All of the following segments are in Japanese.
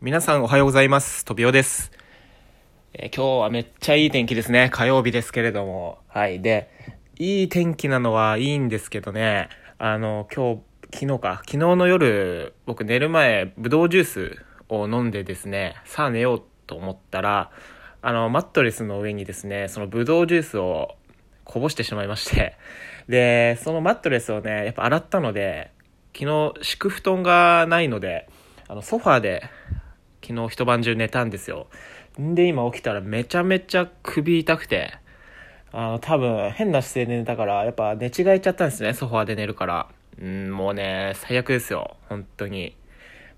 皆さんおはようございます。とびおです、えー今日はめっちゃいい天気ですね。火曜日ですけれども。はい。で、いい天気なのはいいんですけどね、あの、今日、昨日か、昨日の夜、僕寝る前、ぶどうジュースを飲んでですね、さあ寝ようと思ったら、あの、マットレスの上にですね、そのぶどうジュースをこぼしてしまいまして、で、そのマットレスをね、やっぱ洗ったので、昨日敷布団がないので、あの、ソファーで昨日一晩中寝たんですよ。んで、今起きたらめちゃめちゃ首痛くて、あの、多分変な姿勢で寝たから、やっぱ寝違えちゃったんですね、ソファーで寝るから。うん、もうね、最悪ですよ、本当に。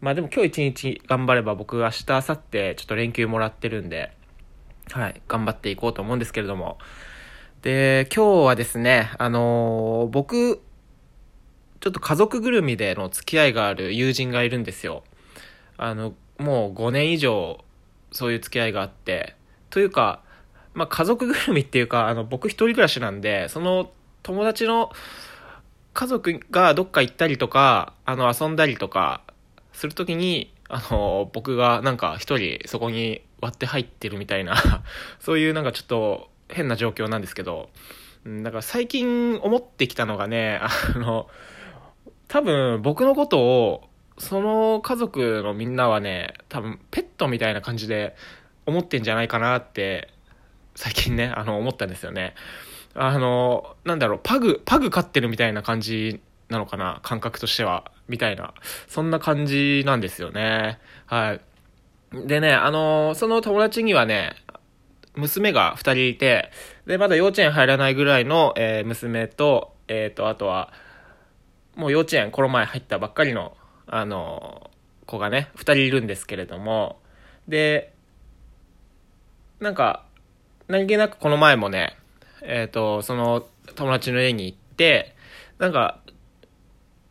まあでも今日一日頑張れば僕明日、明後日ちょっと連休もらってるんで、はい、頑張っていこうと思うんですけれども。で、今日はですね、あのー僕、ちょっと家族ぐるみでの付き合いがある友人がいるんですよ。あの、もう5年以上、そういう付き合いがあって、というか、まあ、家族ぐるみっていうか、あの、僕一人暮らしなんで、その友達の家族がどっか行ったりとか、あの、遊んだりとか、するときに、あの、僕がなんか一人そこに割って入ってるみたいな、そういうなんかちょっと変な状況なんですけど、うんだから最近思ってきたのがね、あの、多分僕のことを、その家族のみんなはね、多分ペットみたいな感じで思ってんじゃないかなって、最近ね、あの、思ったんですよね。あの、なんだろう、パグ、パグ飼ってるみたいな感じなのかな、感覚としては、みたいな、そんな感じなんですよね。はい。でね、あの、その友達にはね、娘が二人いて、で、まだ幼稚園入らないぐらいの、えー娘と、えっ、と、あとは、もう幼稚園この前入ったばっかりの、あの、子がね、二人いるんですけれども、で、なんか、何気なくこの前もね、えっ、と、その友達の家に行って、なんか、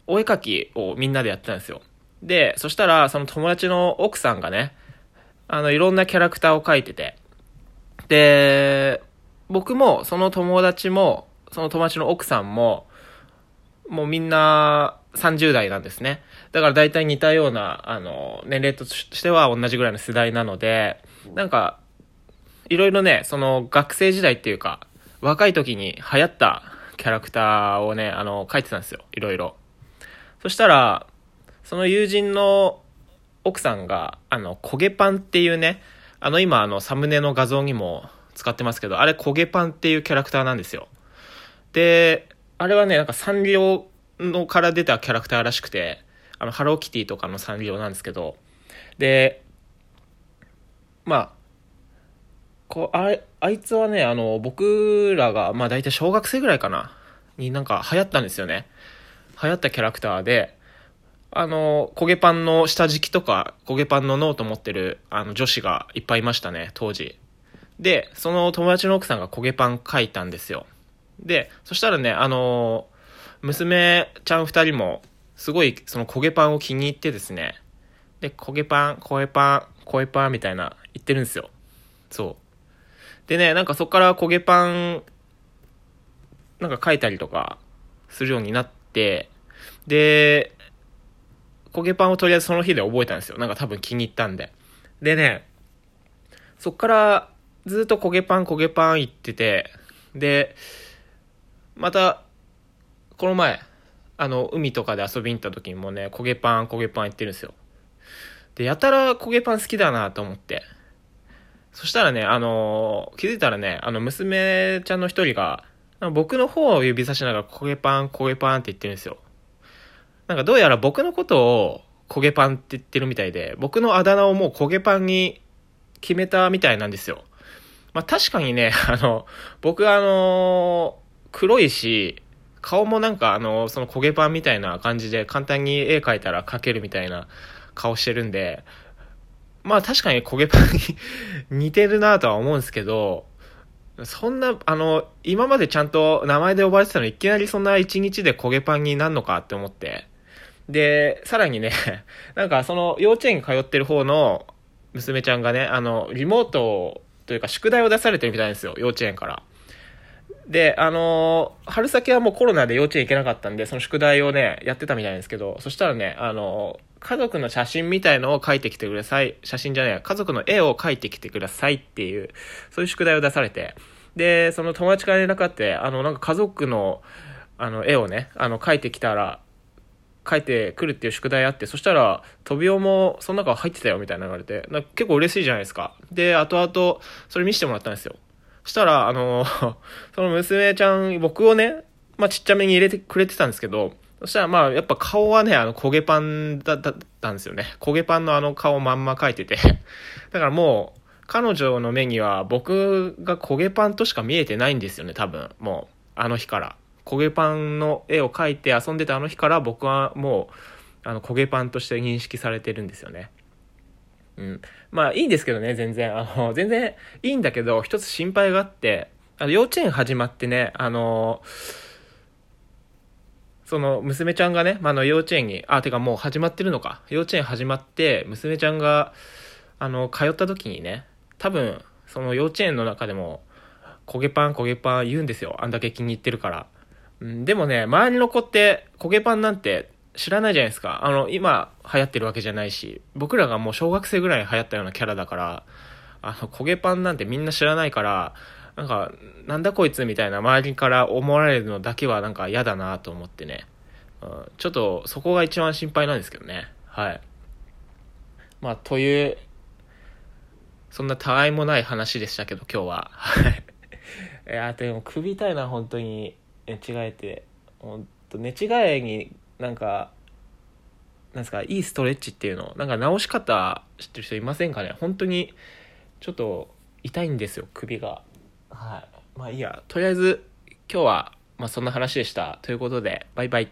お絵描きをみんなでやってたんですよ。で、そしたら、その友達の奥さんがね、あの、いろんなキャラクターを描いてて、で、僕も、その友達も、その友達の奥さんも、もうみんな30代なんですね。だから大体似たような、あの、年齢としては同じぐらいの世代なので、なんか、いろいろね、その学生時代っていうか、若い時に流行ったキャラクターをね、あの、書いてたんですよ。いろいろ。そしたら、その友人の奥さんが、あの、焦げパンっていうね、あの今、あの、サムネの画像にも使ってますけど、あれ焦げパンっていうキャラクターなんですよ。で、あれはね、なんかサンリオのから出たキャラクターらしくて、あの、ハローキティとかのサンリオなんですけど、で、まあ、こう、あ、あいつはね、あの、僕らが、まあ大体小学生ぐらいかな、になんか流行ったんですよね。流行ったキャラクターで、あの、焦げパンの下敷きとか、焦げパンのノート持ってる、あの、女子がいっぱいいましたね、当時。で、その友達の奥さんが焦げパン書いたんですよ。で、そしたらね、あの、娘ちゃん二人も、すごい、その焦げパンを気に入ってですね、で、焦げパン、焦げパン、焦げパンみたいな言ってるんですよ。そう。でね、なんかそこから焦げパン、なんか書いたりとかするようになって、で、焦げパンをとりあえずその日で覚えたんですよ。なんか多分気に入ったんで。でね、そっからずっと焦げパン焦げパン言ってて、で、また、この前、あの、海とかで遊びに行った時にもね、焦げパン焦げパン言ってるんですよ。で、やたら焦げパン好きだなと思って。そしたらね、あの気づいたらね、あの、娘ちゃんの一人が、僕の方を指さしながら焦げパン焦げパンって言ってるんですよ。なんかどうやら僕のことを焦げパンって言ってるみたいで、僕のあだ名をもう焦げパンに決めたみたいなんですよ。まあ確かにね、あの、僕はあの、黒いし、顔もなんかあの、その焦げパンみたいな感じで簡単に絵描いたら描けるみたいな顔してるんで、まあ確かに焦げパンに似てるなとは思うんですけど、そんな、あの、今までちゃんと名前で呼ばれてたのにいきなりそんな一日で焦げパンになるのかって思って。で、さらにね、なんかその幼稚園に通ってる方の娘ちゃんがね、あの、リモートというか宿題を出されてるみたいなんですよ、幼稚園から。で、あのー春先はもうコロナで幼稚園行けなかったんで、その宿題をね、やってたみたいなんですけど、そしたらね、あのー家族の写真みたいのを描いてきてください。写真じゃない、家族の絵を描いてきてくださいっていう、そういう宿題を出されて、で、その友達から連絡あって、あの、なんか家族の、あの、絵をね、あの、描いてきたら、書いてくるっていう宿題あって、そしたら、飛びおもその中入ってたよみたいな言われて、結構嬉しいじゃないですか。で、後々、それ見せてもらったんですよ。したら、あの、その娘ちゃん、僕をね、まあ、ちっちゃめに入れてくれてたんですけど、そしたらまあ、やっぱ顔はね、あの、焦げパンだったんですよね。焦げパンのあの顔まんま描いてて。だからもう、彼女の目には僕が焦げパンとしか見えてないんですよね、多分。もう、あの日から。焦げパンの絵を描いて遊んでたあの日から僕はもう、あの、焦げパンとして認識されてるんですよね。うん。まあいいんですけどね、全然。あの、全然いいんだけど、一つ心配があって、あの、幼稚園始まってね、あの、その、娘ちゃんがね、まあ、の、幼稚園に、あ、てかもう始まってるのか。幼稚園始まって、娘ちゃんが、あの、通った時にね、多分、その幼稚園の中でも、焦げパン焦げパン言うんですよ。あんだけ気に入ってるから。うん、でもね、周りの子って焦げパンなんて知らないじゃないですか。あの、今流行ってるわけじゃないし、僕らがもう小学生ぐらいに流行ったようなキャラだから、あの、焦げパンなんてみんな知らないから、なんか、なんだこいつみたいな周りから思われるのだけはなんか嫌だなと思ってね。うん、ちょっとそこが一番心配なんですけどね。はい。まあ、という、そんなたわいもない話でしたけど、今日は。はい。いや、でも首痛いな、本当に。寝違えてほんと寝違えになんかなんですかいいストレッチっていうのなんか直し方知ってる人いませんかね？本当にちょっと痛いんですよ首が。はい。まあいいや。とりあえず今日はまあそんな話でした。ということでバイバイ。